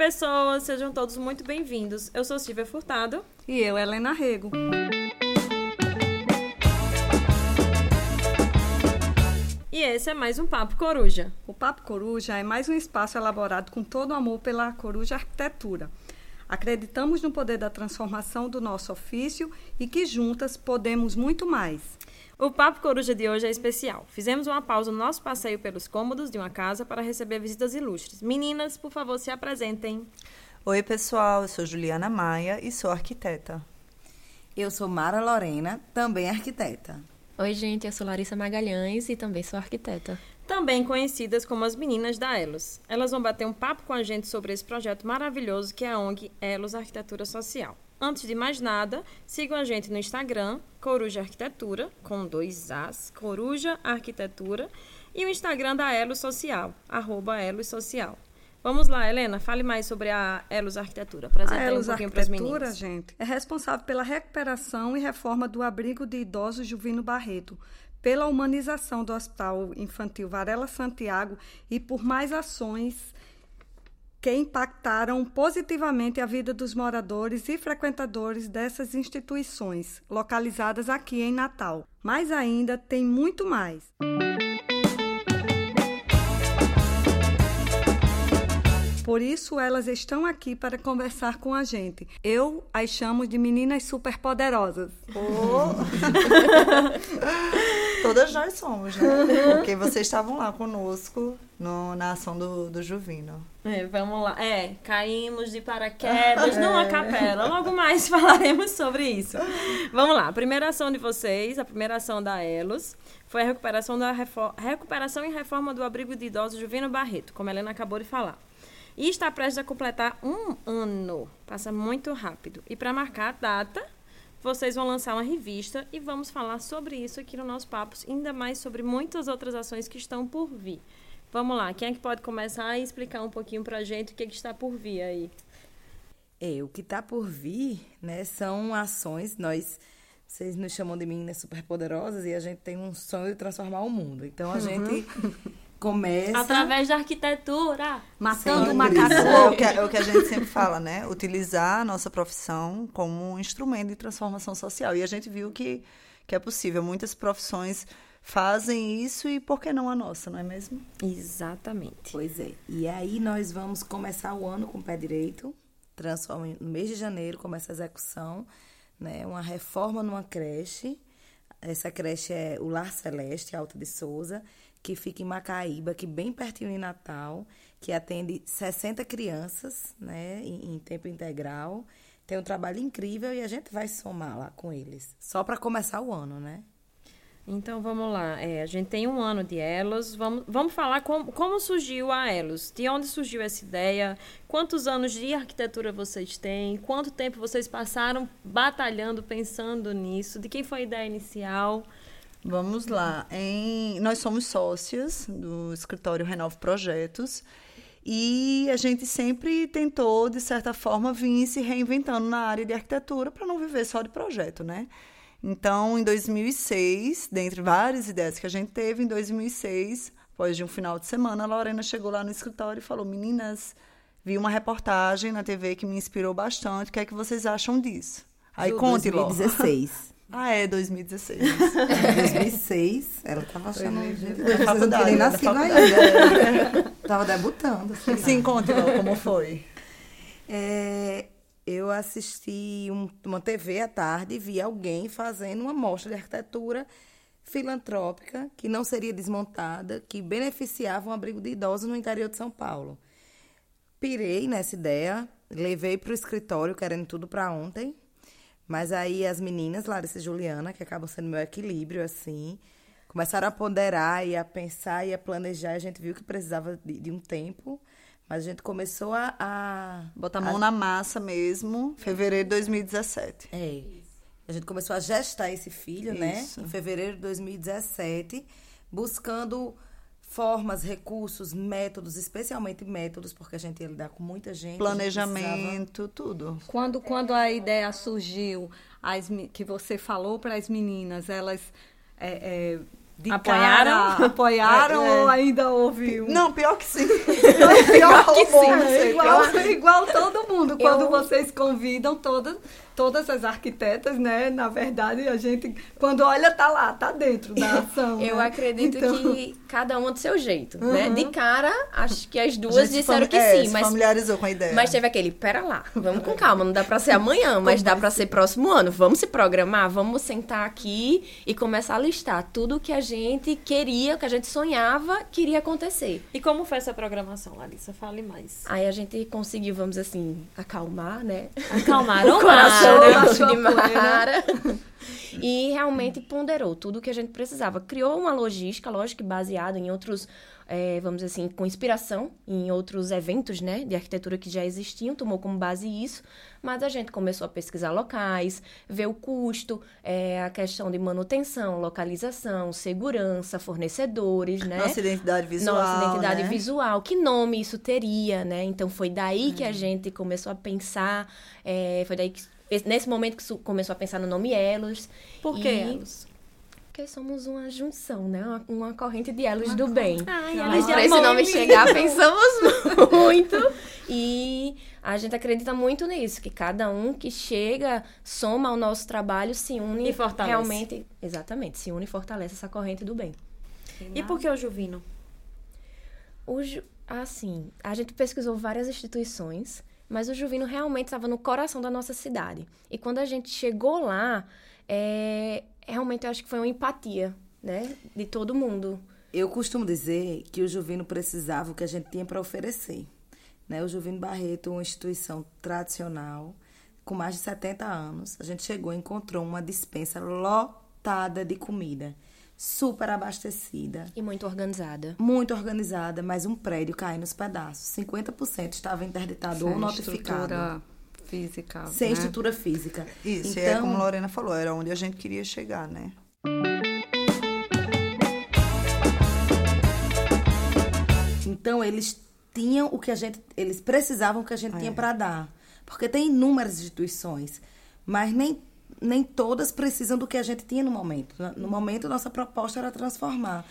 pessoas, sejam todos muito bem-vindos. Eu sou Silvia Furtado. E eu, Helena Rego. E esse é mais um Papo Coruja. O Papo Coruja é mais um espaço elaborado com todo amor pela Coruja Arquitetura. Acreditamos no poder da transformação do nosso ofício e que juntas podemos muito mais. O Papo Coruja de hoje é especial. Fizemos uma pausa no nosso passeio pelos cômodos de uma casa para receber visitas ilustres. Meninas, por favor, se apresentem. Oi, pessoal. Eu sou Juliana Maia e sou arquiteta. Eu sou Mara Lorena, também arquiteta. Oi, gente. Eu sou Larissa Magalhães e também sou arquiteta. Também conhecidas como as meninas da Elos. Elas vão bater um papo com a gente sobre esse projeto maravilhoso que é a ONG Elos Arquitetura Social. Antes de mais nada, sigam a gente no Instagram, Coruja Arquitetura, com dois As, Coruja Arquitetura, e o Instagram da Elos Social, arroba Elos Social. Vamos lá, Helena, fale mais sobre a Elos Arquitetura. Apresenta a Elos um pouquinho para as Arquitetura, gente, é responsável pela recuperação e reforma do abrigo de idosos Juvino Barreto, pela humanização do Hospital Infantil Varela Santiago e por mais ações que impactaram positivamente a vida dos moradores e frequentadores dessas instituições, localizadas aqui em Natal. Mas ainda tem muito mais. Por isso, elas estão aqui para conversar com a gente. Eu as chamo de meninas superpoderosas. Oh. Todas nós somos, né? Porque vocês estavam lá conosco no, na ação do, do Juvino. É, vamos lá. É, caímos de paraquedas numa capela. Logo mais falaremos sobre isso. Vamos lá. A primeira ação de vocês, a primeira ação da Elos, foi a recuperação, da recuperação e reforma do abrigo de idosos Juvino Barreto, como a Helena acabou de falar. E está prestes a completar um ano. Passa muito rápido. E para marcar a data, vocês vão lançar uma revista e vamos falar sobre isso aqui no nosso papo, ainda mais sobre muitas outras ações que estão por vir. Vamos lá, quem é que pode começar e explicar um pouquinho pra gente o que, que está por vir aí? É, o que está por vir, né, são ações, nós, vocês nos chamam de meninas superpoderosas e a gente tem um sonho de transformar o mundo. Então, a gente começa... Através da arquitetura. Matando Sempre. o macaco. É o, que, é o que a gente sempre fala, né? Utilizar a nossa profissão como um instrumento de transformação social. E a gente viu que, que é possível. Muitas profissões fazem isso e por que não a nossa, não é mesmo? Exatamente. Pois é. E aí nós vamos começar o ano com o pé direito. Transforma no mês de janeiro começa a execução, né? Uma reforma numa creche. Essa creche é o Lar Celeste, Alta de Souza, que fica em Macaíba, que bem pertinho de Natal, que atende 60 crianças, né, em, em tempo integral. Tem um trabalho incrível e a gente vai somar lá com eles, só para começar o ano, né? Então vamos lá. É, a gente tem um ano de Elos. Vamos, vamos falar como, como surgiu a Elos. De onde surgiu essa ideia? Quantos anos de arquitetura vocês têm? Quanto tempo vocês passaram batalhando, pensando nisso? De quem foi a ideia inicial? Vamos lá. Em- nós somos sócias do escritório Renove Projetos e a gente sempre tentou, de certa forma, vir se reinventando na área de arquitetura para não viver só de projeto, né? Então, em 2006, dentre várias ideias que a gente teve, em 2006, após de um final de semana, a Lorena chegou lá no escritório e falou: Meninas, vi uma reportagem na TV que me inspirou bastante, o que é que vocês acham disso? Aí Ju, conte, Ló. 2016. Ah, é, 2016. Em 2006, ela tava achando. Vocês não terem nascido ainda. Tava debutando. lá. Sim, Ló, como foi. É, eu assisti um- uma TV à tarde e vi alguém fazendo uma mostra de arquitetura filantrópica que não seria desmontada, que beneficiava um abrigo de idosos no interior de São Paulo. Pirei nessa ideia, levei para o escritório querendo tudo para ontem, mas aí as meninas, Larissa e Juliana, que acabam sendo meu equilíbrio, assim, começaram a ponderar e a pensar e a planejar. A gente viu que precisava de, de um tempo, mas a gente começou a. a Botar a mão na massa mesmo, fevereiro de 2017. é. A gente começou a gestar esse filho, né? Isso. Em fevereiro de 2017, buscando formas, recursos, métodos, especialmente métodos, porque a gente ia lidar com muita gente. a gente Planejamento, tudo. Quando, quando a ideia surgiu, as, que você falou para as meninas, elas é, é, de Apoiaram? cara, apoiaram É, é. ou ainda houve um... Não, pior que sim. pior que sim. Igual, igual todo mundo. Quando Eu- vocês convidam todas, todas as arquitetas, né? Na verdade, a gente, quando olha, tá lá, tá dentro da ação. Eu né? acredito Então, que cada uma do seu jeito, né? De cara, acho que as duas disseram que é, sim, se mas familiarizou com a ideia. Mas teve aquele, pera lá, vamos com calma, não dá pra ser amanhã, mas dá pra ser próximo ano. Vamos se programar, vamos sentar aqui e começar a listar tudo que a gente queria, que a gente sonhava que iria acontecer. E como foi essa programação, Larissa? Fale mais. Aí a gente conseguiu, vamos assim, acalmar, né? Acalmaram o coração Mara. Mara. E realmente ponderou tudo o que a gente precisava. Criou uma logística, lógico baseada em outros, eh, vamos dizer assim, com inspiração em outros eventos, né, de arquitetura que já existiam, tomou como base isso. Mas a gente começou a pesquisar locais, ver o custo, eh, a questão de manutenção, localização, segurança, fornecedores, né? Nossa identidade visual. Nossa identidade né? visual, que nome isso teria, né? Então foi daí que Uhum. a gente começou a pensar, é, foi daí que nesse momento que começou a pensar no nome Elos. Por que E- elos? Porque somos uma junção, né? Uma, uma corrente de elos do bem. Ai, Mas de para esse nome chegar, pensamos muito. E a gente acredita muito nisso, que cada um que chega, soma ao nosso trabalho, se une E fortalece. realmente. Exatamente, se une e fortalece essa corrente do bem. E por que o Juvino? O Ju- assim, a gente pesquisou várias instituições, mas o Juvino realmente estava no coração da nossa cidade. E quando a gente chegou lá, é, realmente eu acho que foi uma empatia, né, de todo mundo. Eu costumo dizer que o Juvino precisava o que a gente tinha para oferecer. Né? O Juvino Barreto é uma instituição tradicional, com mais de 70 anos. A gente chegou e encontrou uma dispensa lotada de comida, super abastecida, E muito organizada. muito organizada, mas um prédio caindo nos pedaços. 50% estava interditado ou sem notificado. estrutura física. Sem né? estrutura física. Isso, então, e é como a Lorena falou, era onde a gente queria chegar, né? Então eles tinham o que a gente, eles precisavam o que a gente tinha para dar, porque tem inúmeras instituições, mas nem nem todas precisam do que a gente tinha no momento. No momento nossa proposta era transformar.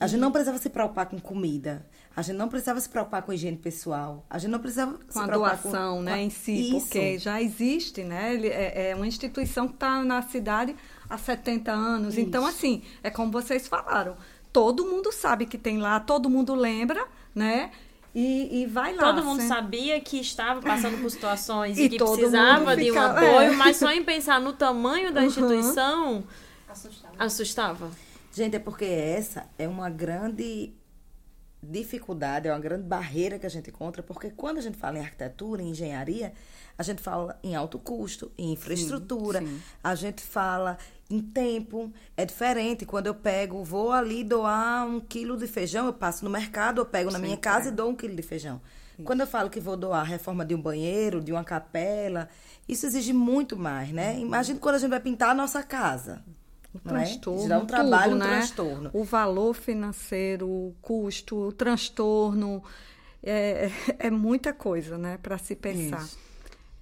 A gente não precisava se preocupar com comida. A gente não precisava se preocupar com higiene pessoal. A gente não precisava se com a preocupar doação, com, né, com a- em si, Isso. porque já existe, né? Ele é, é uma instituição que está na cidade há 70 anos. Então, assim, é como vocês falaram, todo mundo sabe que tem lá, todo mundo lembra, né? E, e vai lá. Todo mundo sabia que estava passando por situações e, E que todo precisava mundo de um ficava- apoio, é. mas só em pensar no tamanho da Uhum. instituição assustava. Gente, é porque essa é uma grande dificuldade, é uma grande barreira que a gente encontra, porque quando a gente fala em arquitetura, em engenharia, a gente fala em alto custo, em infraestrutura, sim. a gente fala em tempo. É diferente quando eu pego, vou ali doar um quilo de feijão, eu passo no mercado, eu pego na minha casa e dou um quilo de feijão. Quando eu falo que vou doar a reforma de um banheiro, de uma capela, isso exige muito mais, né? Imagina quando a gente vai pintar a nossa casa. O é? transtorno, Isso dá um trabalho, tudo, um né? transtorno. O valor financeiro, o custo, o transtorno, é, é muita coisa, né, para se pensar.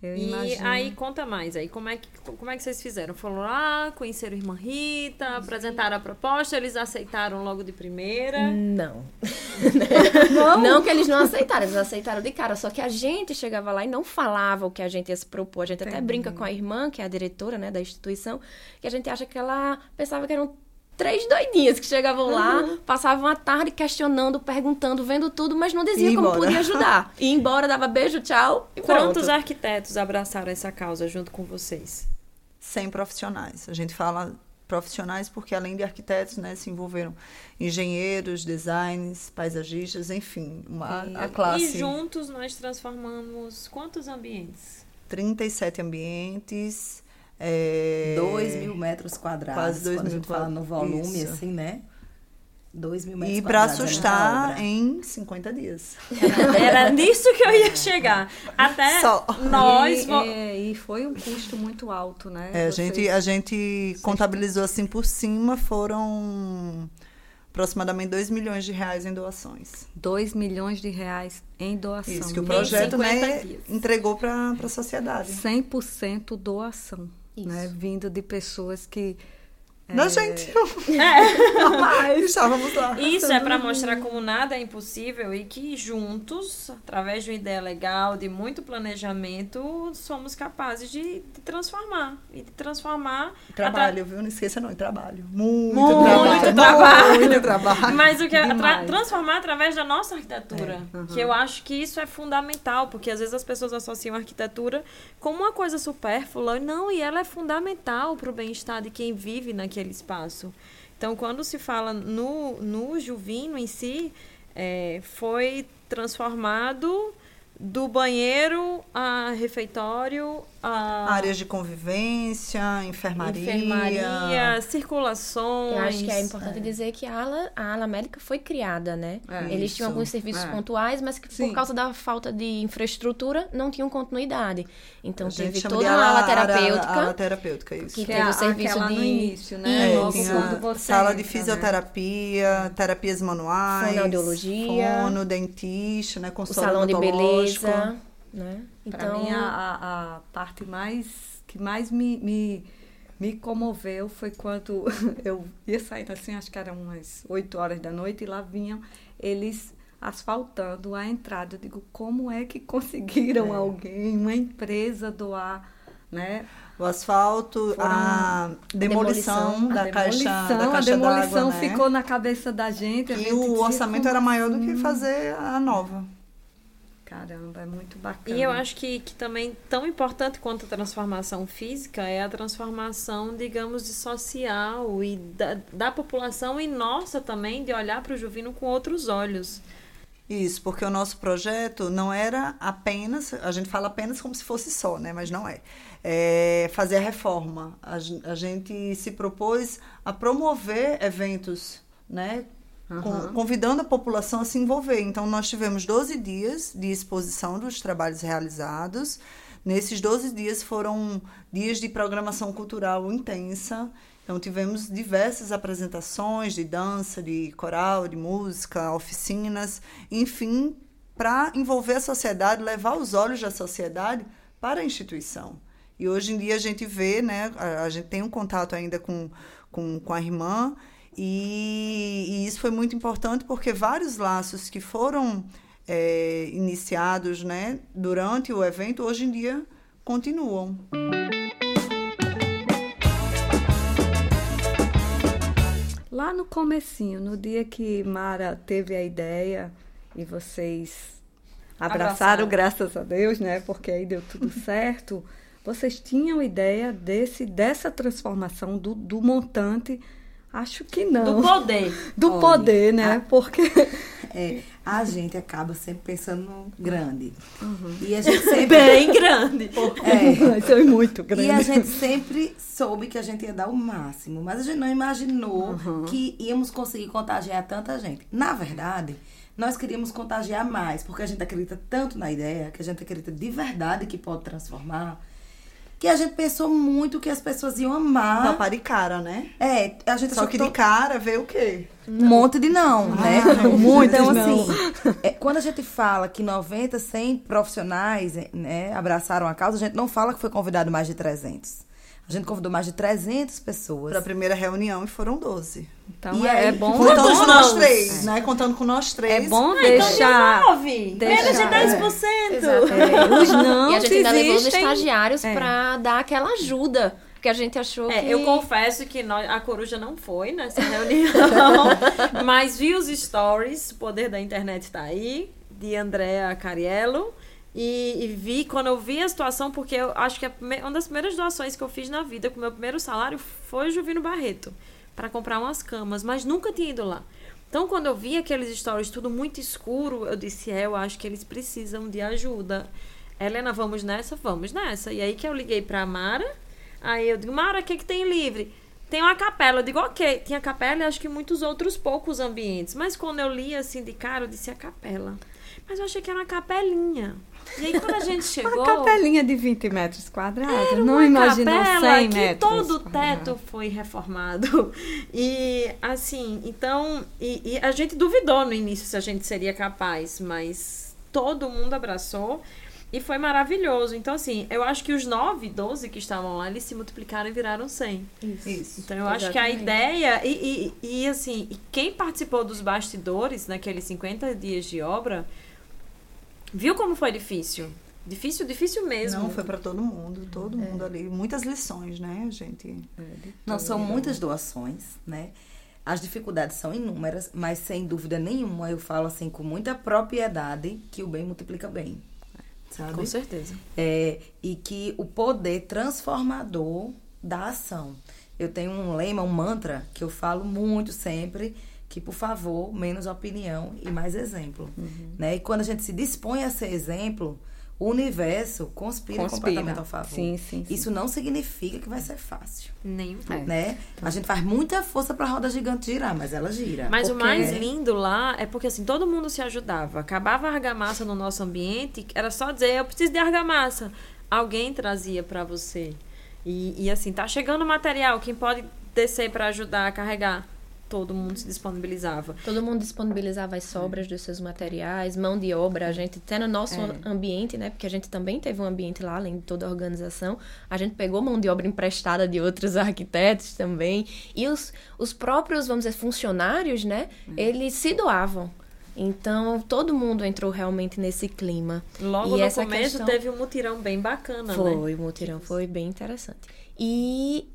Eu E imagino. aí, conta mais aí, como é, que, como é que vocês fizeram? Foram lá, conheceram a irmã Rita, apresentaram a proposta, eles aceitaram logo de primeira. Não. não. que eles não aceitaram, eles aceitaram de cara. Só que a gente chegava lá e não falava o que a gente ia se propor. A gente até brinca com a irmã, que é a diretora né, da instituição, que a gente acha que ela pensava que eram três doidinhas que chegavam lá, passavam a tarde questionando, perguntando, vendo tudo, mas não dizia E como embora. podia ajudar. E embora, dava beijo, tchau e Quantos pronto. arquitetos abraçaram essa causa junto com vocês? 100 profissionais. A gente fala profissionais porque, além de arquitetos, né, se envolveram engenheiros, designers, paisagistas, enfim, uma, a classe. E juntos nós transformamos quantos ambientes? 37 ambientes. É... 2 mil metros quadrados. Quase dois quando a mil gente fala no volume, Isso. assim, né? 2 mil metros E para quadrados. é assustar em 50 dias. Era nisso que eu ia chegar. Até Só. nós. E, vo- é, e foi um custo muito alto, né? É, a Vocês- gente, a gente contabilizou assim por cima, foram aproximadamente 2 milhões de reais em doações. 2 milhões de reais em doação. Isso, que o projeto 50 né, dias. entregou para a sociedade. 100% doação. Né? Vindo de pessoas que Da gente. É. Estávamos lá. Isso é para mostrar como nada é impossível e que juntos, através de uma ideia legal, de muito planejamento, somos capazes de, de transformar. E de transformar. Trabalho, viu? Não esqueça não, trabalho. Muito, Muito trabalho. trabalho. Muito trabalho. Mas o que é tra- transformar através da nossa arquitetura. Que eu acho que isso é fundamental, porque às vezes as pessoas associam a arquitetura como uma coisa supérflua. Não, e ela é fundamental para o bem-estar de quem vive naquele espaço. Então, quando se fala no, no Juvino em si, é, foi transformado do banheiro a refeitório, a Áreas de convivência, enfermaria. enfermaria, circulações. Eu acho que é importante dizer que a ala, a ala médica foi criada, né? É, Eles isso. tinham alguns serviços É. pontuais, mas que Sim. por causa da falta de infraestrutura não tinham continuidade. Então A teve toda de uma ala ala- terapêutica. Ala terapêuca, isso. Que Que teve é o serviço aquela no de- início, né? É, sala de né? fisioterapia, terapias manuais, Fonoaudiologia, fono, dentista, né, o consultório salão de beleza, né? Pra Então, mim, a, a, a parte mais que mais me, me, me comoveu foi quando eu ia saindo assim, acho que eram umas 8 horas da noite, e lá vinham eles asfaltando a entrada. Eu digo, como é que conseguiram alguém, uma empresa doar, né? O asfalto, a demolição, demolição. da a caixa, demolição, da a caixa demolição d'água, né? ficou na cabeça da gente. a E gente o orçamento como era maior do que assim? fazer a nova. Caramba, é muito bacana. E eu acho que, que também tão importante quanto a transformação física é a transformação, digamos, de social e da, da população e nossa também de olhar para o Juvino com outros olhos. Isso, porque o nosso projeto não era apenas, a gente fala apenas como se fosse só, né? Mas não é. É fazer a reforma. A, a gente se propôs a promover eventos, né? Com- convidando a população a se envolver. Então, nós tivemos 12 dias de exposição dos trabalhos realizados. Nesses 12 dias foram dias de programação cultural intensa. Então, tivemos diversas apresentações de dança, de coral, de música, oficinas, enfim, para envolver a sociedade, levar os olhos da sociedade para a instituição. E hoje em dia a gente vê, né, a, a gente tem um contato ainda com, com, com a irmã, e, e isso foi muito importante porque vários laços que foram é, iniciados né, durante o evento, hoje em dia continuam. Lá no comecinho, no dia que Mara teve a ideia e vocês abraçaram, Abraçaram. graças a Deus, né? Porque aí deu tudo certo. Vocês tinham ideia desse dessa transformação do, do montante? Acho que não. Do poder. Do Olha, poder, né? Porque É, a gente acaba sempre pensando no grande. Uhum. E a gente sempre. Bem grande. É, foi muito grande. E a gente sempre soube que a gente ia dar o máximo, mas a gente não imaginou Uhum. que íamos conseguir contagiar tanta gente. Na verdade, nós queríamos contagiar mais, porque a gente acredita tanto na ideia, que a gente acredita de verdade que pode transformar, que a gente pensou muito que as pessoas iam amar. Tapar de cara, né? É, a gente Só que de cara vê o quê? um monte de não, né? muitos então, não. assim, é, quando a gente fala que 90, 100 profissionais né, abraçaram a causa, a gente não fala que foi convidado mais de 300. A gente convidou mais de 300 pessoas. Para a primeira reunião e foram 12. Então E é, aí, é bom. Contando com nós três, né? Contando com nós É três. bom Ah, então deixar. nove. deixar- Menos de 10%. É, os não e a gente ainda levou os existem. estagiários É. pra dar aquela ajuda. Porque a gente achou É, que... eu confesso que nós, a coruja não foi nessa reunião, mas vi os stories, o poder da internet tá aí, de Andréa Cariello. E, e vi, quando eu vi a situação, porque eu acho que a uma das primeiras doações que eu fiz na vida, com o meu primeiro salário, foi o Juvino Barreto, para comprar umas camas, mas nunca tinha ido lá. Então, quando eu vi aqueles stories tudo muito escuro, eu disse, é, eu acho que eles precisam de ajuda. Helena, vamos nessa? Vamos nessa. E aí que eu liguei pra Mara, Aí eu digo, Mara, o que, que tem livre? Tem uma capela. Eu digo, ok. Tinha capela e acho que muitos outros poucos ambientes. Mas quando eu li assim de cara, eu disse a capela. Mas eu achei que era uma capelinha. E aí quando a gente chegou. Uma capelinha de 20 metros quadrados. Era não imaginou capela 100 que metros. todo o teto foi reformado. E assim, então. E, e a gente duvidou no início se a gente seria capaz, mas todo mundo abraçou. E foi maravilhoso. Então, assim, eu acho que os 9, 12 que estavam lá, eles se multiplicaram e viraram 100. Isso. Então, eu acho que a Exatamente. ideia. E, e, e, assim, e quem participou dos bastidores naqueles 50 dias de obra, viu como foi difícil. Difícil, difícil mesmo. Não, foi para todo mundo, todo mundo ali. Muitas lições, né, gente? Não, são muitas doações, né? As dificuldades são inúmeras, mas sem dúvida nenhuma eu falo assim com muita propriedade que o bem multiplica bem, sabe? Com certeza. É, e que o poder transformador da ação. Eu tenho um lema, um mantra que eu falo muito sempre, que por favor, menos opinião e mais exemplo, né? E quando a gente se dispõe a ser exemplo, o universo conspira, Conspira. completamente ao favor. Sim, sim, sim. Isso não significa que vai ser fácil, Nem um pouco. né? A gente faz muita força para a roda gigante girar, mas ela gira. Mas o Porque- mais lindo lá é porque assim, todo mundo se ajudava. Acabava a argamassa no nosso ambiente, era só dizer, eu preciso de argamassa. Alguém trazia pra você. E, e assim, tá chegando material, quem pode descer pra ajudar a carregar? Todo mundo se disponibilizava. Todo mundo disponibilizava as sobras dos seus materiais, mão de obra, a gente até no nosso ambiente, né? Porque a gente também teve um ambiente lá, além de toda a organização. A gente pegou mão de obra emprestada de outros arquitetos também. E os, os próprios, vamos dizer, funcionários, né? Eles se doavam. Então, todo mundo entrou realmente nesse clima. Logo E no começo questão- teve um mutirão bem bacana, né? Foi, o mutirão foi bem interessante. E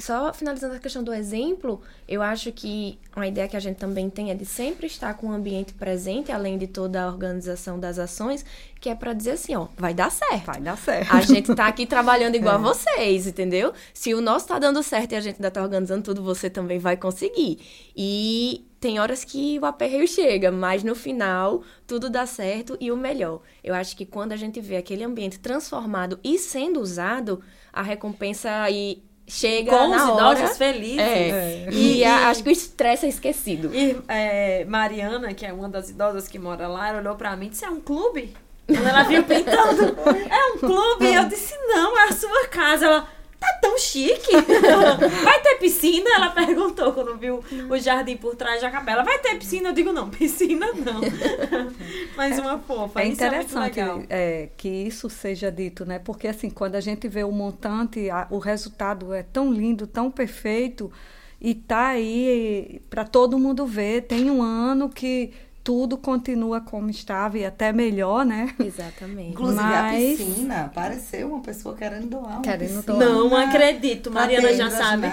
só finalizando a questão do exemplo, eu acho que uma ideia que a gente também tem é de sempre estar com o ambiente presente, além de toda a organização das ações, que é para dizer assim, ó, vai dar certo. Vai dar certo. A gente tá aqui trabalhando igual a vocês, entendeu? Se o nosso tá dando certo e a gente ainda tá organizando tudo, você também vai conseguir. E tem horas que o aperreio chega, mas no final tudo dá certo e o melhor. Eu acho que quando a gente vê aquele ambiente transformado e sendo usado, a recompensa aí chega Com na os hora. idosos felizes. É. E- E, e- acho que o estresse é esquecido. E é, Mariana, que é uma das idosas que mora lá, ela olhou pra mim e disse: É um clube? Quando ela viu pintando, é um clube? E eu disse: Não, é a sua casa. Ela, tá tão chique. Vai ter piscina? Ela perguntou quando viu o jardim por trás da capela. Vai ter piscina? Eu digo: Não, piscina não. Mas uma fofa. É Isso é interessante é, que isso seja dito, né? Porque assim, quando a gente vê o montante, a- o resultado é tão lindo, tão perfeito e tá aí para todo mundo ver. Tem um ano que tudo continua como estava e até melhor, né? Exatamente. Inclusive, Mas- a piscina apareceu uma pessoa querendo doar uma Querendo piscina. doar. Não acredito. Mariana já sabe.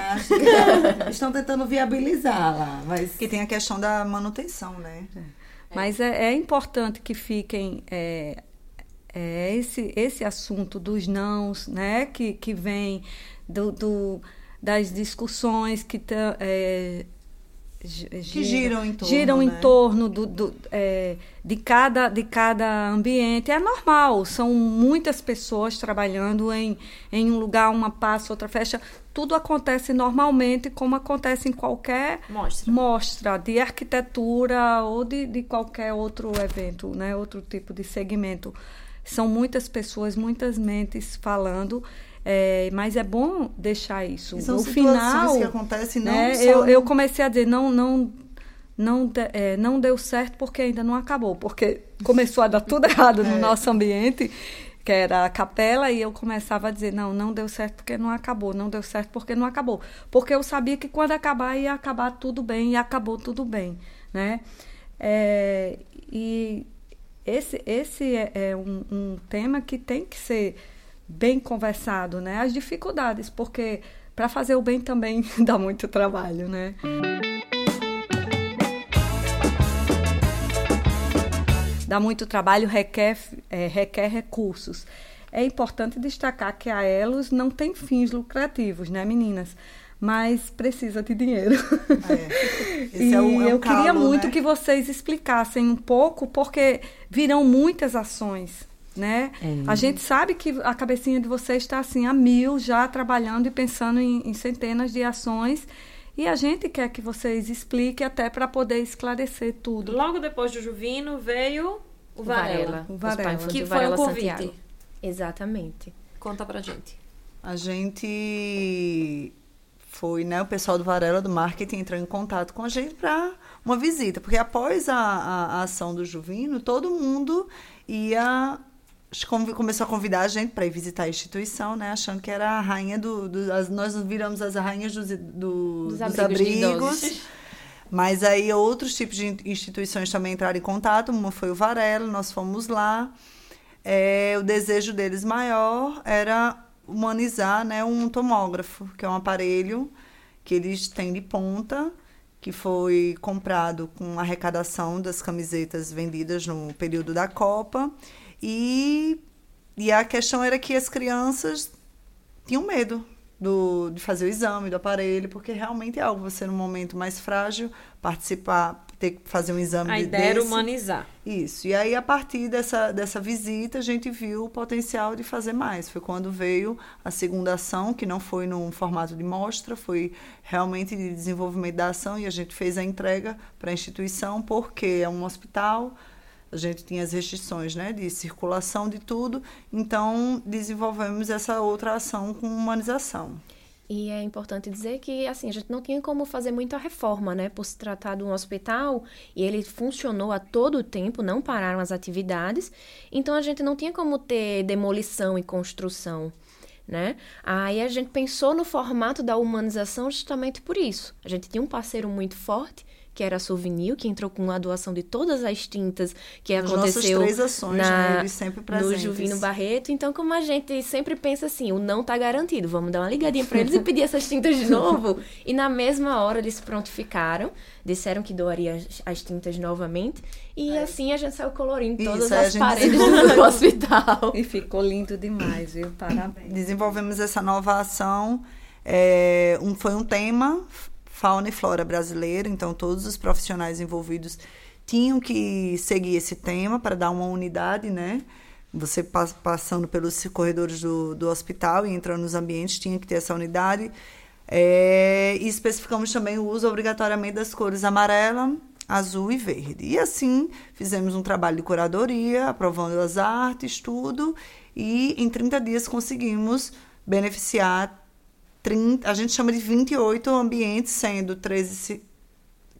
Estão tentando viabilizá-la, mas Que tem a questão da manutenção, né? Mas é, é importante que fiquem é, é, esse, esse assunto dos nãos, né? Que, que vem do, do- das discussões que tã- Que giram em torno, giram em né? torno do, do- é, de, cada, de cada ambiente. É normal, são muitas pessoas trabalhando em, em um lugar, uma passa, outra fecha. Tudo acontece normalmente, como acontece em qualquer Mostra. mostra de arquitetura ou de, de qualquer outro evento, né? outro tipo de segmento. São muitas pessoas, muitas mentes falando, é, mas é bom deixar isso. E são situações final, que acontecem não né, só eu, eu comecei a dizer, não, não, não, é, não deu certo porque ainda não acabou, porque começou a dar tudo errado no nosso ambiente, que era a capela, e eu começava a dizer, não, não deu certo porque não acabou, não deu certo porque não acabou. Porque eu sabia que quando acabar, ia acabar tudo bem, e acabou tudo bem, né? É, e esse, esse é, é um, um tema que tem que ser bem conversado, né? As dificuldades, porque para fazer o bem também dá muito trabalho, né? Dá muito trabalho, requer, é, requer recursos. É importante destacar que a Elos não tem fins lucrativos, né, meninas? Mas precisa de dinheiro. É. Esse e é um- é um eu queria calo, muito né? que vocês explicassem um pouco, porque virão muitas ações, né? A gente sabe que a cabecinha de vocês está assim a mil, já trabalhando e pensando em, em centenas de ações. E a gente quer que vocês expliquem até para poder esclarecer tudo. Logo depois do Juvino veio o Varela. O Varela. Que foi o convite. Santiago. Exatamente. Conta pra gente. A gente foi, né? O pessoal do Varela do marketing entrou em contato com a gente para uma visita, porque após a, a, a ação do Juvino, todo mundo ia começou a convidar a gente para ir visitar a instituição, né? Achando que era a rainha do. do- as- nós viramos as rainhas dos, do- Dos dos abrigos abrigos. Mas aí outros tipos de in- instituições também entraram em contato. Uma foi o Varela, nós fomos lá. É, o desejo deles maior era humanizar né, um tomógrafo, que é um aparelho que eles têm de ponta, que foi comprado com arrecadação das camisetas vendidas no período da Copa. E, e a questão era que as crianças tinham medo do, de fazer o exame do aparelho, porque realmente é algo, você num momento mais frágil, participar, ter que fazer um exame A de- ideia era humanizar. Isso. E aí, a partir dessa, dessa visita, a gente viu o potencial de fazer mais. Foi quando veio a segunda ação, que não foi num formato de mostra, foi realmente de desenvolvimento da ação, e a gente fez a entrega para a instituição, porque é um hospital, a gente tinha as restrições né, de circulação de tudo, então desenvolvemos essa outra ação com humanização. E é importante dizer que, assim, a gente não tinha como fazer muita reforma, né? Por se tratar de um hospital e ele funcionou a todo o tempo, não pararam as atividades. Então, a gente não tinha como ter demolição e construção, né? Aí a gente pensou no formato da humanização justamente por isso. A gente tinha um parceiro muito forte, que era a Souvenir, que entrou com a doação de todas as tintas que As nossas aconteceu três ações, na, né, sempre no presentes. Juvino Barreto. Então, como a gente sempre pensa assim, o não tá garantido, vamos dar uma ligadinha para eles e pedir essas tintas de novo. E na mesma hora eles prontificaram, disseram que doaria as, as tintas novamente. E assim a gente saiu colorindo Isso, todas a as paredes do hospital. E ficou lindo demais, viu? Parabéns. desenvolvemos essa nova ação. é, um, foi um tema, fauna e flora brasileira, então todos os profissionais envolvidos tinham que seguir esse tema para dar uma unidade, né? Você pas- passando pelos corredores do, do hospital e entrando nos ambientes, tinha que ter essa unidade. É, e especificamos também o uso obrigatoriamente das cores amarela, azul e verde. E assim fizemos um trabalho de curadoria, aprovando as artes, tudo, e em 30 dias conseguimos beneficiar 30, a gente chama de 28 ambientes, sendo 13, ci-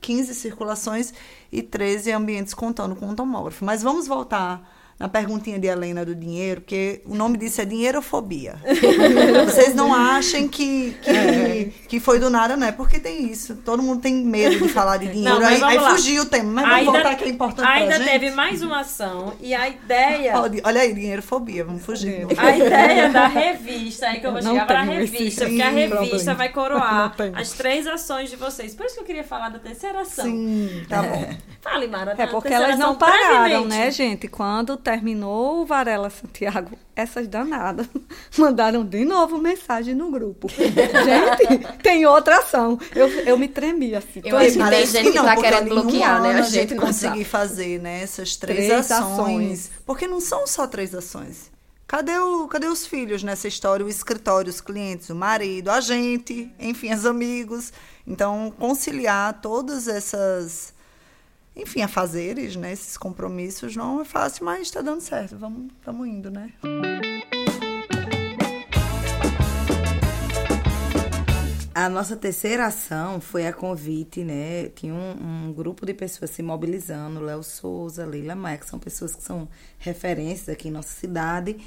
15 circulações e 13 ambientes contando com o tomógrafo. Mas vamos voltar na perguntinha de Helena do dinheiro, porque o nome disso é dinheirofobia. Vocês não achem que, que, que foi do nada, não é? Porque tem isso. Todo mundo tem medo de falar de dinheiro. Não, aí aí fugiu o tema. Mas vamos voltar que é importante ainda pra gente. teve mais uma ação e a ideia Pode- Olha aí, dinheirofobia. Vamos fugir. A ideia da revista, aí que eu vou Não chegar para a revista, porque a revista vai coroar as três ações de vocês. Por isso que eu queria falar da terceira ação. Sim, tá bom. Fale, Mara. É porque elas não pararam, brevemente. né, gente? Quando terminou o Varela Santiago, essas danadas mandaram de novo mensagem no grupo. gente, tem outra ação. Eu, eu me tremi assim. Eu acho que tem gente que tá querendo bloquear, né? A gente conseguir fazer, né, essas três, Três ações. ações. Porque não são só três ações. Cadê, o, cadê os filhos nessa história? O escritório, os clientes, o marido, a gente, enfim, os amigos. Então, conciliar todas essas, enfim, afazeres, né, esses compromissos não é fácil, mas está dando certo. Vamos, vamos indo, né? A nossa terceira ação foi a convite, né? Tinha um, um grupo de pessoas se mobilizando, Léo Souza, Leila Maia, que são pessoas que são referências aqui em nossa cidade,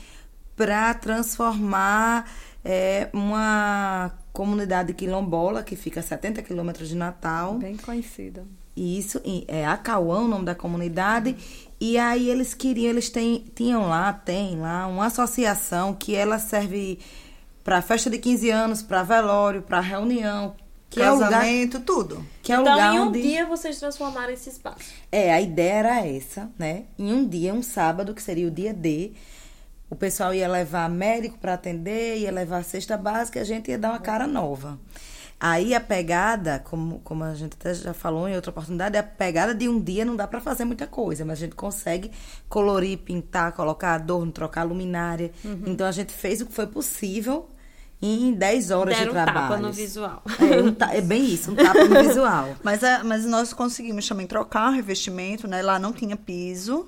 para transformar é, uma comunidade quilombola que fica a 70 quilômetros de Natal. Bem conhecida. Isso, e é Acauã, o nome da comunidade. E aí eles queriam, eles têm, tinham lá, tem lá, uma associação que ela serve para festa de 15 anos, para velório, para reunião, que é o lugar, Casamento, tudo. que é o então, lugar em um onde dia, vocês transformaram esse espaço. é, a ideia era essa, né? Em um dia, um sábado, que seria o dia D, o pessoal ia levar médico para atender, ia levar cesta básica e a gente ia dar uma cara nova. Aí a pegada, como, como a gente até já falou em outra oportunidade, a pegada de um dia não dá para fazer muita coisa, mas a gente consegue colorir, pintar, colocar adorno, trocar luminária. Uhum. Então a gente fez o que foi possível em 10 horas Deram de um trabalho. tapa no visual. É, um ta- é bem isso, um tapa no visual. Mas, a- mas nós conseguimos também trocar o revestimento, né? Lá não tinha piso.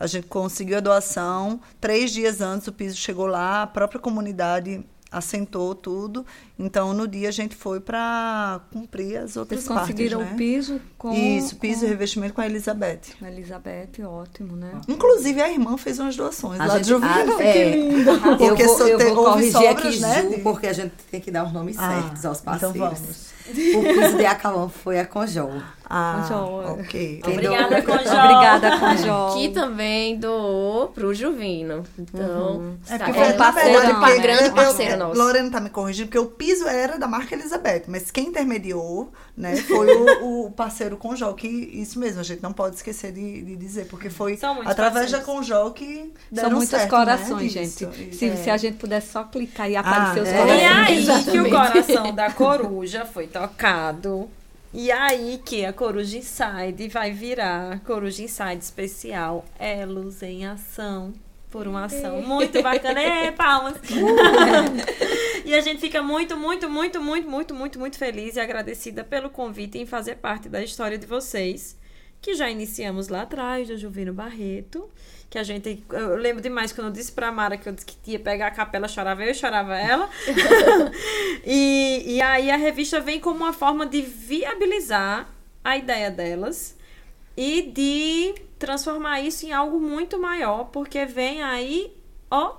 A gente conseguiu a doação. Três dias antes o piso chegou lá, a própria comunidade assentou tudo. Então, no dia a gente foi para cumprir as outras Vocês conseguiram partes, né? o piso com... Isso, piso com e revestimento com a Elizabeth. a Elizabeth, ótimo, né? Inclusive, a irmã fez umas doações A lá gente- de Juvena. ah, é. Porque eu vou, só eu tem- vou houve corrigir sobras, aqui né, Ju, porque a gente tem que dar os nomes Ah, certos aos então parceiros. vamos. O piso de Acalão foi a Conjol. Ah, Conjol. ok. Quem Obrigada, Conjol. Obrigada, Conjol. Que também doou pro Juvino. Então, É está- porque foi, é, na parceiro, verdade, um porque grande parceiro eu- nosso. Lorena tá me corrigindo, porque o piso era da marca Elizabeth, mas quem intermediou, né, foi o, o parceiro Conjol, que isso mesmo, a gente não pode esquecer de, de dizer, porque foi através da parceiros. Conjol que deram São muitos certo, corações, né? gente. Isso. Se, se a gente pudesse só clicar e aparecer os é. E corações. aí que o Exatamente. coração da coruja foi tocado. E aí que a Coruja Inside vai virar Coruja Inside especial Elos em Ação. Por uma ação muito bacana. É, palmas! e a gente fica muito, muito, muito, muito, muito, muito, muito feliz e agradecida pelo convite em fazer parte da história de vocês. Que já iniciamos lá atrás, do Juvino Barreto. Que a gente. Eu lembro demais quando eu disse pra Mara que eu disse que ia pegar a capela, chorava eu, chorava ela. e, e aí a revista vem como uma forma de viabilizar a ideia delas e de transformar isso em algo muito maior, porque vem aí, ó,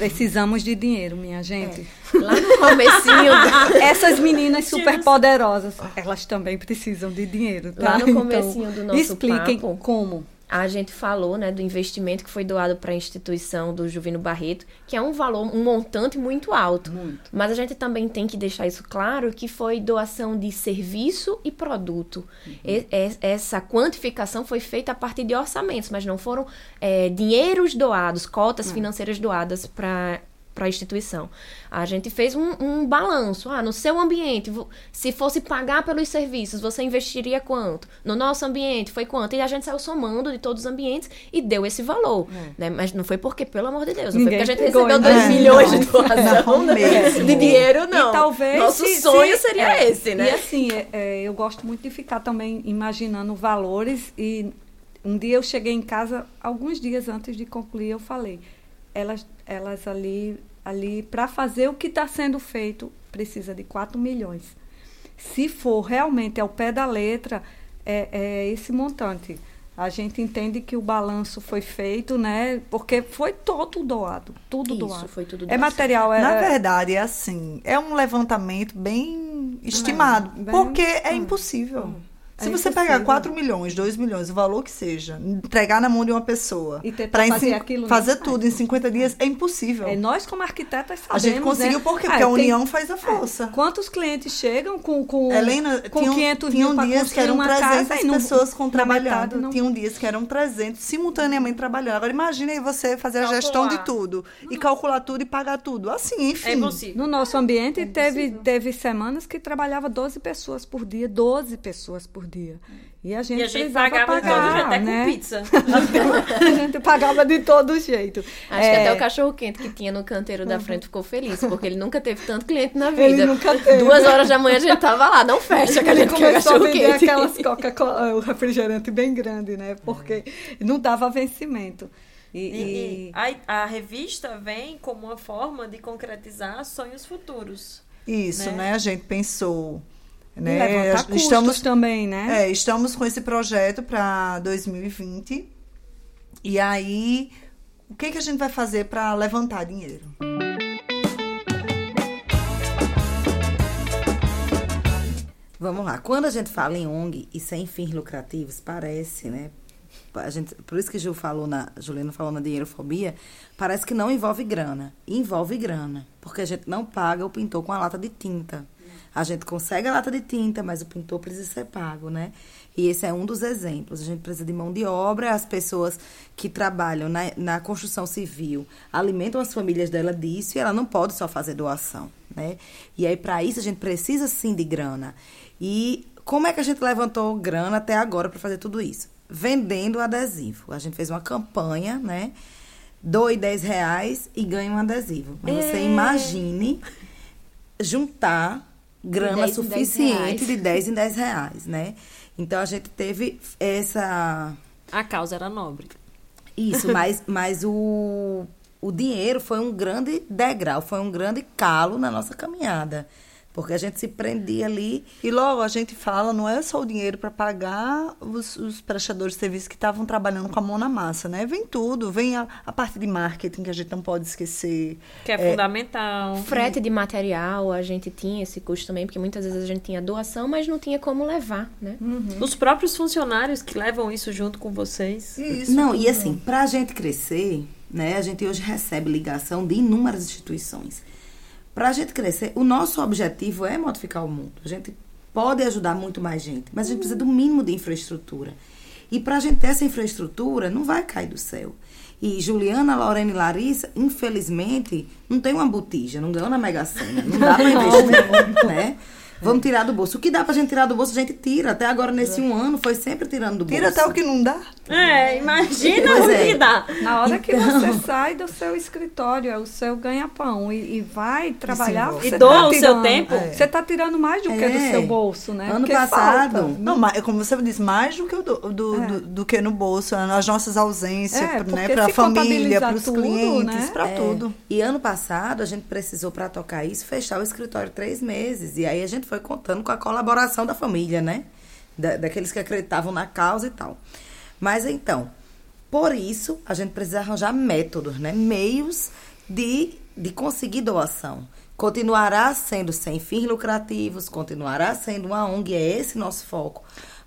Precisamos de dinheiro, minha gente. Lá no comecinho, Essas meninas super poderosas, elas também precisam de dinheiro. Tá? Lá no Então, comecinho do nosso expliquem papo. como. a gente falou, né, do investimento que foi doado para a instituição do Juvino Barreto, que é um valor, um montante muito alto. Mas a gente também tem que deixar isso claro que foi doação de serviço e produto. E- e- essa quantificação foi feita a partir de orçamentos, mas não foram é, dinheiros doados, cotas financeiras doadas para para a instituição. A gente fez um, um balanço. Ah, no seu ambiente, se fosse pagar pelos serviços, você investiria quanto? No nosso ambiente, foi quanto? E a gente saiu somando de todos os ambientes e deu esse valor. Né? Mas não foi porque, pelo amor de Deus, não Ninguém foi porque a gente recebeu né? 2 É, milhões não. de doação né? mesmo. de dinheiro, não. E talvez. Nosso se- sonho se- seria é, esse, né? E assim, é, é, eu gosto muito de ficar também imaginando valores. E um dia eu cheguei em casa, alguns dias antes de concluir, eu falei: elas, elas ali, ali para fazer o que está sendo feito, precisa de 4 milhões. Se for realmente ao pé da letra, é, é esse montante. A gente entende que o balanço foi feito, né? Porque foi todo doado, tudo Isso, doado. foi tudo É doação. material, é, Na verdade, é assim, é um levantamento bem estimado, bem- porque é impossível. Se É você pegar impossível. 4 milhões, 2 milhões, o valor que seja, entregar na mão de uma pessoa, E tentar fazer aquilo, né? fazer tudo em 50 dias, é impossível. É, nós, como arquitetas, sabemos, a gente conseguiu né? por quê? Ah, Porque a tem- união faz a força. Quantos clientes chegam com, com, Helena, com tinham, 500 tinham mil dias que eram uma 300 casa e não- pessoas com trabalhando. não- Tinham dias que eram 300 simultaneamente trabalhando. Agora imagine aí você fazer a gestão de Calcular. tudo e calcular tudo e pagar tudo. Assim, enfim. é impossível. No nosso ambiente, teve, teve semanas que trabalhava 12 pessoas por dia, 12 pessoas por dia. E a gente, E a gente pagava pagar, todos até né? com pizza. a gente pagava de todo jeito. Acho que É, até o cachorro quente que tinha no canteiro da frente ficou feliz, porque ele nunca teve tanto cliente na vida. Ele nunca teve. Duas horas da manhã a gente tava lá, não fecha que a gente quer começou a cachorro vender quente. aquelas Coca-Cola, o refrigerante bem grande, né? Porque não dava vencimento. E, E, e- e a, a revista vem como uma forma de concretizar sonhos futuros. Isso, né? né? A gente pensou. E Né? custos Estamos, também, né? é, estamos com esse projeto para 2020. E aí, o que, que a gente vai fazer para levantar dinheiro? Vamos lá. Quando a gente fala em ONG e sem fins lucrativos, parece, né? A gente, por isso que Ju falou na, Juliana falou na dinheirofobia, parece que não envolve grana. Envolve grana, porque a gente não paga o pintor com a lata de tinta. A gente consegue a lata de tinta, mas o pintor precisa ser pago, né? E esse é um dos exemplos. A gente precisa de mão de obra, as pessoas que trabalham na, na construção civil alimentam as famílias dela disso e ela não pode só fazer doação, né? E aí, para isso, a gente precisa sim de grana. E como é que a gente levantou grana até agora para fazer tudo isso? Vendendo adesivo. A gente fez uma campanha, né? Doe 10 reais e ganhe um adesivo. Mas você imagine juntar grana 10 em 10 suficiente de 10 em 10 reais, né? Então a gente teve essa. A causa era nobre. Isso, mas, mas o, o dinheiro foi um grande degrau, foi um grande calo na nossa caminhada. Porque a gente se prendia ali. E logo a gente fala, não é só o dinheiro para pagar os, os, prestadores de serviço que estavam trabalhando com a mão na massa, né? Vem tudo, vem a, a parte de marketing que a gente não pode esquecer. Que é, é fundamental. Frete de material, a gente tinha esse custo também, porque muitas vezes a gente tinha doação, mas não tinha como levar, né? Uhum. Os próprios funcionários que levam isso junto com vocês. Isso. Não, e assim, para a gente crescer, né? A gente hoje recebe ligação de inúmeras instituições. Para a gente crescer, o nosso objetivo é modificar o mundo. A gente pode ajudar muito mais gente, mas a gente precisa do mínimo de infraestrutura. E para a gente ter essa infraestrutura, não vai cair do céu. E Juliana, Lorena e Larissa, infelizmente, não tem uma botija, não ganhou na Mega Sena. Não dá para investir, né? Vamos tirar do bolso. O que dá pra gente tirar do bolso, a gente tira. Até agora, nesse um ano, foi sempre tirando do bolso. Tira até o que não dá. É, imagina pois o é. que dá. Na hora então... que você sai do seu escritório, é o seu ganha-pão e, e, vai trabalhar, e doa tá o seu tempo. É. Você tá tirando mais do que do é. seu bolso, né? Ano Porque passado. Falta. Não, mas, como você disse, mais do que, do, do, é. do, do, que no bolso. As nossas ausências, é, né? Pra família, para os clientes, né? para tudo. E ano passado, a gente precisou, para tocar isso, fechar o escritório três meses. E aí a gente foi contando com a colaboração da família, né? Da, daqueles que acreditavam na causa e tal. Mas então, por isso, a gente precisa arranjar métodos, né? Meios de, de conseguir doação. Continuará sendo sem fins lucrativos, continuará sendo uma ONG, é esse nosso foco.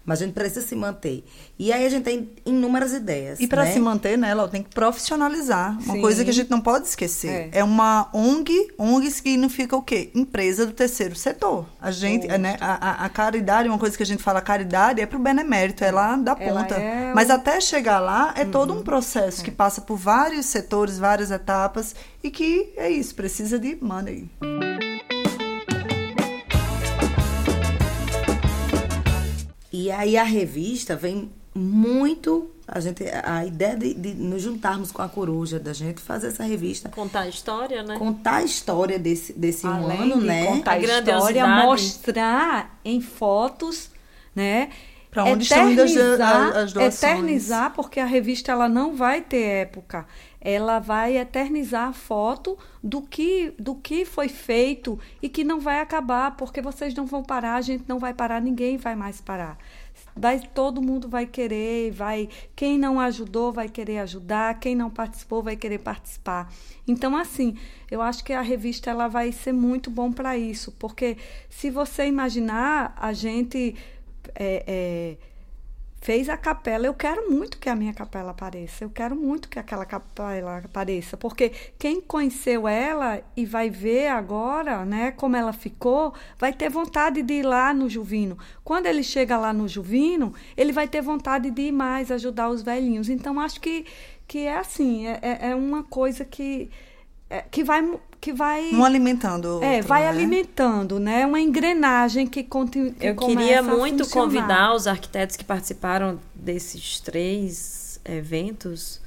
Mas a gente precisa se manter. E aí a gente tem inúmeras ideias. E para né? se manter, né, ela tem que profissionalizar. Uma Sim. coisa que a gente não pode esquecer. É. é, uma ONG. ONG significa o quê? Empresa do terceiro setor. A gente, né, a, a, caridade, uma coisa que a gente fala, a caridade é para o benemérito, é lá da ponta. É Mas até chegar lá é uhum. todo um processo é. que passa por vários setores, várias etapas e que é isso, precisa de money. E aí a revista vem muito a gente a ideia de, de, nos juntarmos com a coruja da gente fazer essa revista. Contar a história né? Contar a história desse desse Além ano de né? contar a, a história mostrar em fotos né? Para onde estão indo as, as doações. eternizar porque a revista ela não vai ter época ela vai eternizar a foto do que do que foi feito e que não vai acabar porque vocês não vão parar a gente não vai parar ninguém vai mais parar vai todo mundo vai querer, vai quem não ajudou vai querer ajudar, quem não participou vai querer participar. Então assim, eu acho que a revista ela vai ser muito bom para isso, porque se você imaginar a gente é, é, fez a capela. Eu quero muito que a minha capela apareça. Eu quero muito que aquela capela apareça, porque quem conheceu ela e vai ver agora, né, como ela ficou, vai ter vontade de ir lá no Juvino. Quando ele chega lá no Juvino, ele vai ter vontade de ir mais ajudar os velhinhos. Então acho que que é assim, é, é, é uma coisa que é, que vai que vai um alimentando é vai né? alimentando né uma engrenagem que continua eu queria muito convidar os arquitetos que participaram desses três eventos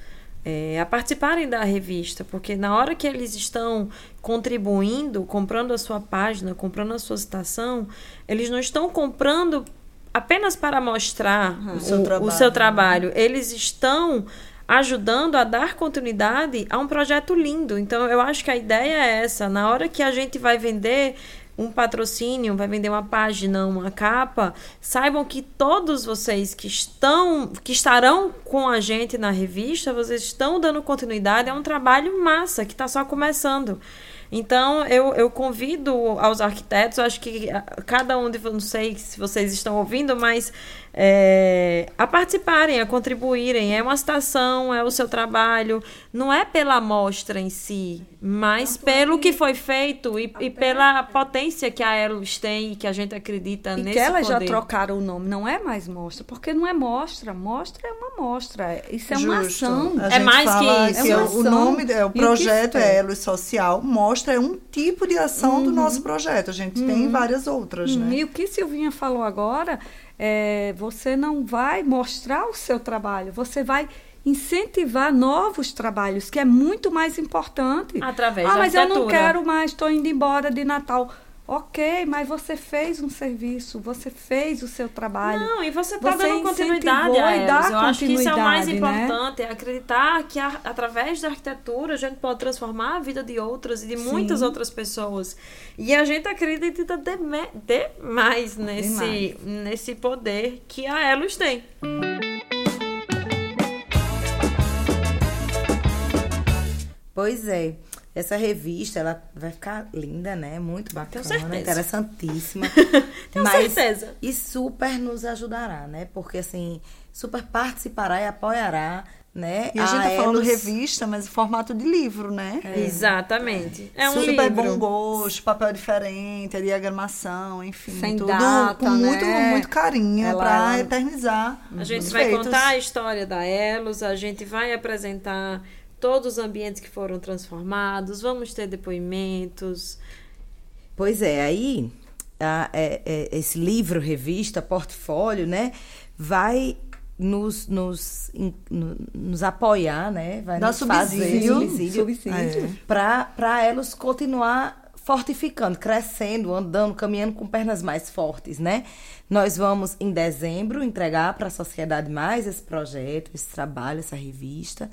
é, a participarem da revista porque na hora que eles estão contribuindo comprando a sua página comprando a sua citação eles não estão comprando apenas para mostrar uhum. o, seu trabalho, o seu trabalho. Né? eles estão ajudando a dar continuidade a um projeto lindo. Então, eu acho que a ideia é essa. Na hora que a gente vai vender um patrocínio, vai vender uma página, uma capa, saibam que todos vocês que estão, que estarão com a gente na revista, vocês estão dando continuidade a um trabalho massa que está só começando. Então, eu, eu convido aos arquitetos, acho que cada um de não sei se vocês estão ouvindo, mas é, a participarem, a contribuírem. É uma citação, é o seu trabalho. Não é pela amostra em si, mas pelo que foi feito e, e pela potência que a Elos tem e que a gente acredita e nesse que elas poder. já trocaram o nome. Não é mais mostra, porque não é mostra. Mostra é uma mostra. Isso é uma Justo. ação. é mais que isso. É o nome, é, o projeto é Elos Social. Mostra é um tipo de ação uhum. do nosso projeto. A gente uhum. tem várias outras, uhum. né? E o que Silvinha falou agora é, você não vai mostrar o seu trabalho, você vai incentivar novos trabalhos, que é muito mais importante. Através ah, mas eu não quero mais, estou indo embora de Natal. Ok, mas você fez um serviço, você fez o seu trabalho. Não, e você está dando continuidade a elas. Eu acho que isso é o mais né? importante, é acreditar que a- através da arquitetura a gente pode transformar a vida de outras e de muitas outras pessoas. E a gente acredita demais nesse, nesse poder que a Elos tem. Pois é. Essa revista, ela vai ficar linda, né? Muito bacana, certeza. interessantíssima. Tenho Mas- certeza. E super nos ajudará, né? Porque, assim, super participará e apoiará, né? E a gente tá falando Elos- revista, mas em formato de livro, né? Exatamente. É um Super livro. bom gosto, papel diferente, a diagramação, enfim. Sem tudo data, com muito, né? muito carinho Ela- pra ela- eternizar. A gente os vai feitos. contar a história da Elos, a gente vai apresentar todos os ambientes que foram transformados, vamos ter depoimentos. Pois é, aí a- é- é- esse livro, revista, portfólio, né, vai nos, nos, in- no- nos apoiar, né, vai Dá nos fazer subsídio. subsídio Subsídio. para elas continuar fortificando, crescendo, andando, caminhando com pernas mais fortes, né? Nós vamos em dezembro entregar para a sociedade mais esse projeto, esse trabalho, essa revista.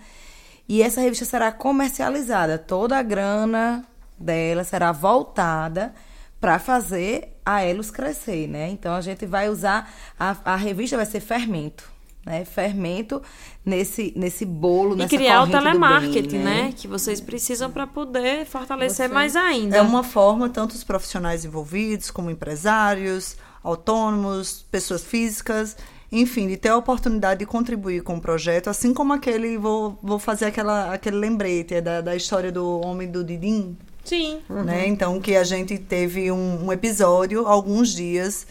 E essa revista será comercializada. Toda a grana dela será voltada para fazer a Elos crescer, né? Então a gente vai usar a, a revista vai ser fermento, né? Fermento nesse nesse bolo, E nessa criar o do bem, telemarketing, né? Que vocês precisam para poder fortalecer mais ainda. É uma forma, tanto os profissionais envolvidos, como empresários, autônomos, pessoas físicas, enfim, de ter a oportunidade de contribuir com o projeto, assim como aquele, vou, vou fazer aquela, aquele lembrete é da, da história do homem do Didim, Sim. né? Então, que a gente teve um, um episódio, alguns dias,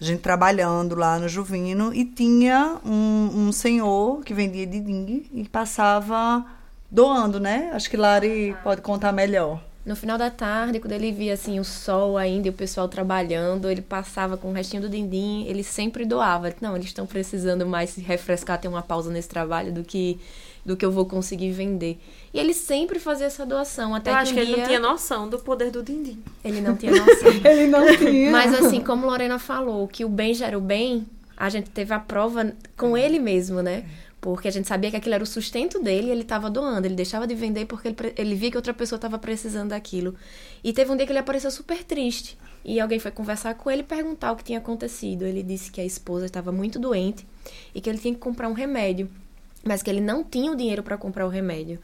a gente trabalhando lá no Juvino, e tinha um, um senhor que vendia didingue e passava doando, né? Acho que Lari pode contar melhor. No final da tarde, quando ele via assim o sol ainda e o pessoal trabalhando, ele passava com o restinho do dindim, ele sempre doava. Não, eles estão precisando mais se refrescar, ter uma pausa nesse trabalho do que do que eu vou conseguir vender. E ele sempre fazia essa doação, até Eu que acho um que ele não dia- tinha noção do poder do din-din. ele não tinha noção. Ele não tinha. Mas assim, como Lorena falou, que o bem gera o bem, a gente teve a prova com ele mesmo, né? Porque a gente sabia que aquilo era o sustento dele e ele estava doando. Ele deixava de vender porque ele, ele via que outra pessoa estava precisando daquilo. E teve um dia que ele apareceu super triste. E alguém foi conversar com ele e perguntar o que tinha acontecido. Ele disse que a esposa estava muito doente e que ele tinha que comprar um remédio. Mas que ele não tinha o dinheiro para comprar o remédio.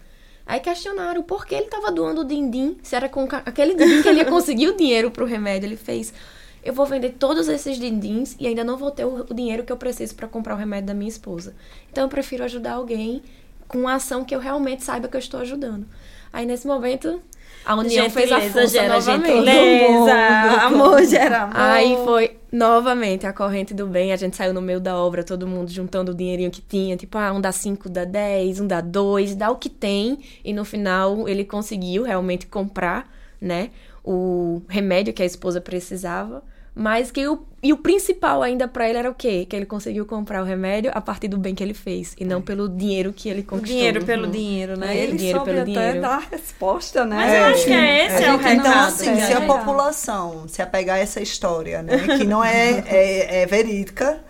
Aí questionaram por que ele estava doando o din-din, se era com aquele din-din que ele ia conseguir o dinheiro para o remédio. Ele fez, eu vou vender todos esses din-dins e ainda não vou ter o, o dinheiro que eu preciso para comprar o remédio da minha esposa. Então eu prefiro ajudar alguém com uma ação que eu realmente saiba que eu estou ajudando. Aí nesse momento, a união fez a Gentileza força gera novamente. gentileza, amor gera amor. Aí foi novamente a corrente do bem. A gente saiu no meio da obra, todo mundo juntando o dinheirinho que tinha. Tipo, ah, um dá cinco, dá dez, um dá dois, dá o que tem. E no final ele conseguiu realmente comprar, né? O remédio que a esposa precisava. Mas que o, e o principal ainda pra ele era o quê? Que ele conseguiu comprar o remédio a partir do bem que ele fez. E não pelo dinheiro que ele conquistou. dinheiro pelo dinheiro, né? É, Ele dinheiro soube pelo até dinheiro. dar a resposta, né? Mas eu acho que é esse é o gente, então, recado. assim, se a É. população se apegar a essa história, né, que não é, é, é verídica,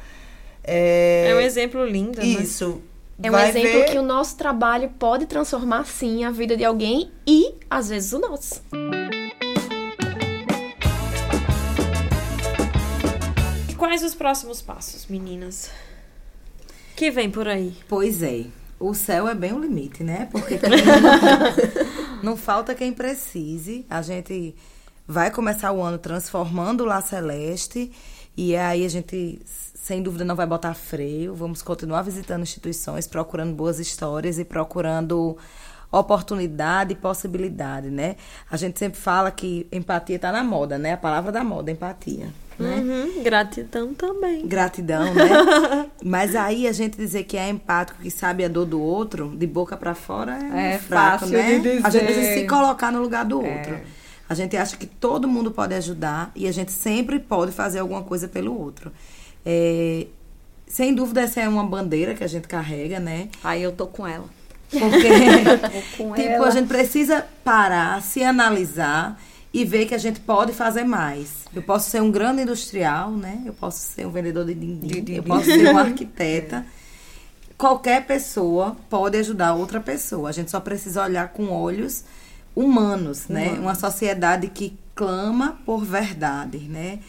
é, É um exemplo lindo, né? isso. É um vai exemplo ver, que o nosso trabalho pode transformar, sim, a vida de alguém e, às vezes, o nosso. Quais os próximos passos, meninas? Que vem por aí? Pois é. O céu é bem o limite, né? Porque não falta quem precise. A gente vai começar o ano transformando o La Celeste. E aí a gente, sem dúvida, não vai botar freio. Vamos continuar visitando instituições, procurando boas histórias e procurando oportunidade e possibilidade, né? A gente sempre fala que empatia está na moda, né? A palavra da moda, empatia. Né? Uhum, gratidão também. Gratidão, né? Mas aí a gente dizer que é empático, que sabe a dor do outro, de boca pra fora é, É fraco, fácil né? de dizer. A gente precisa se colocar no lugar do É. outro. A gente acha que todo mundo pode ajudar e a gente sempre pode fazer alguma coisa pelo outro. É, sem dúvida, essa é uma bandeira que a gente carrega, né? Aí eu tô com ela. Porque com tipo, ela. a gente precisa parar, se analisar e ver que a gente pode fazer mais. Eu posso ser um grande industrial, né? Eu posso ser um vendedor de din-din, eu posso ser uma arquiteta. Qualquer pessoa pode ajudar outra pessoa. A gente só precisa olhar com olhos humanos, né? Uma sociedade que clama por verdade, né?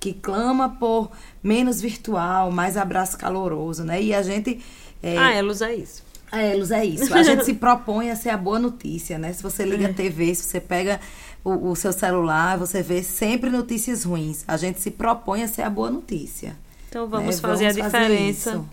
Que clama por menos virtual, mais abraço caloroso, né? E a gente é, Ah, Elos é isso. a Elos é isso. A gente se propõe a ser a boa notícia, né? Se você liga a TV, se você pega o, o seu celular, você vê sempre notícias ruins. A gente se propõe a ser a boa notícia. Então vamos né? fazer a diferença. isso.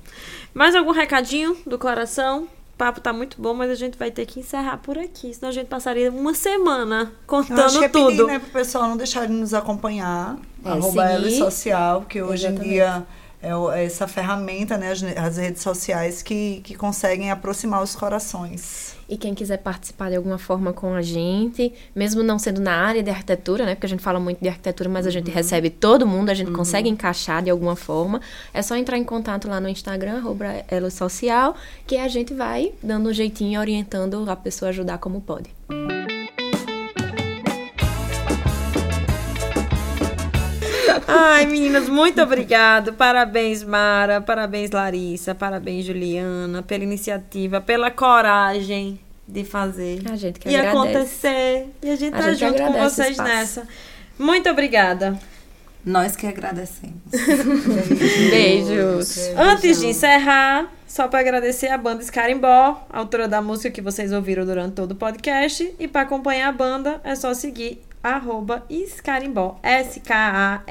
Mais algum recadinho do coração? O papo tá muito bom, mas a gente vai ter que encerrar por aqui. Senão a gente passaria uma semana Eu acho contando que é tudo. pedir, né, pro pessoal não deixar de nos acompanhar. É, arroba Social, que hoje Exatamente. em dia é é essa ferramenta, né, as, as redes sociais que, que conseguem aproximar os corações. E quem quiser participar de alguma forma com a gente, mesmo não sendo na área de arquitetura, né? Porque a gente fala muito de arquitetura, mas a gente recebe todo mundo, a gente consegue encaixar de alguma forma. É só entrar em contato lá no Instagram, arroba Elo Social, que a gente vai dando um jeitinho orientando a pessoa a ajudar como pode. Ai, meninas, muito obrigado. Parabéns, Mara. Parabéns, Larissa. Parabéns, Juliana, pela iniciativa, pela coragem de fazer. A gente que e agradece. acontecer. E a gente A tá gente junto com vocês nessa. Muito obrigada. Nós que agradecemos. Beijos. Antes de encerrar, só para agradecer a banda Scarimbó, autora da música que vocês ouviram durante todo o podcast. E para acompanhar a banda, é só seguir arroba Scarimbó. S-K-A-R-I-M-B-O.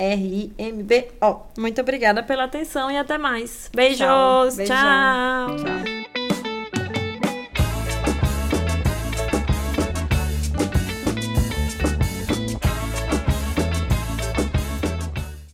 Muito obrigada pela atenção e até mais. Beijos. Tchau. Beijão. Tchau. Tchau.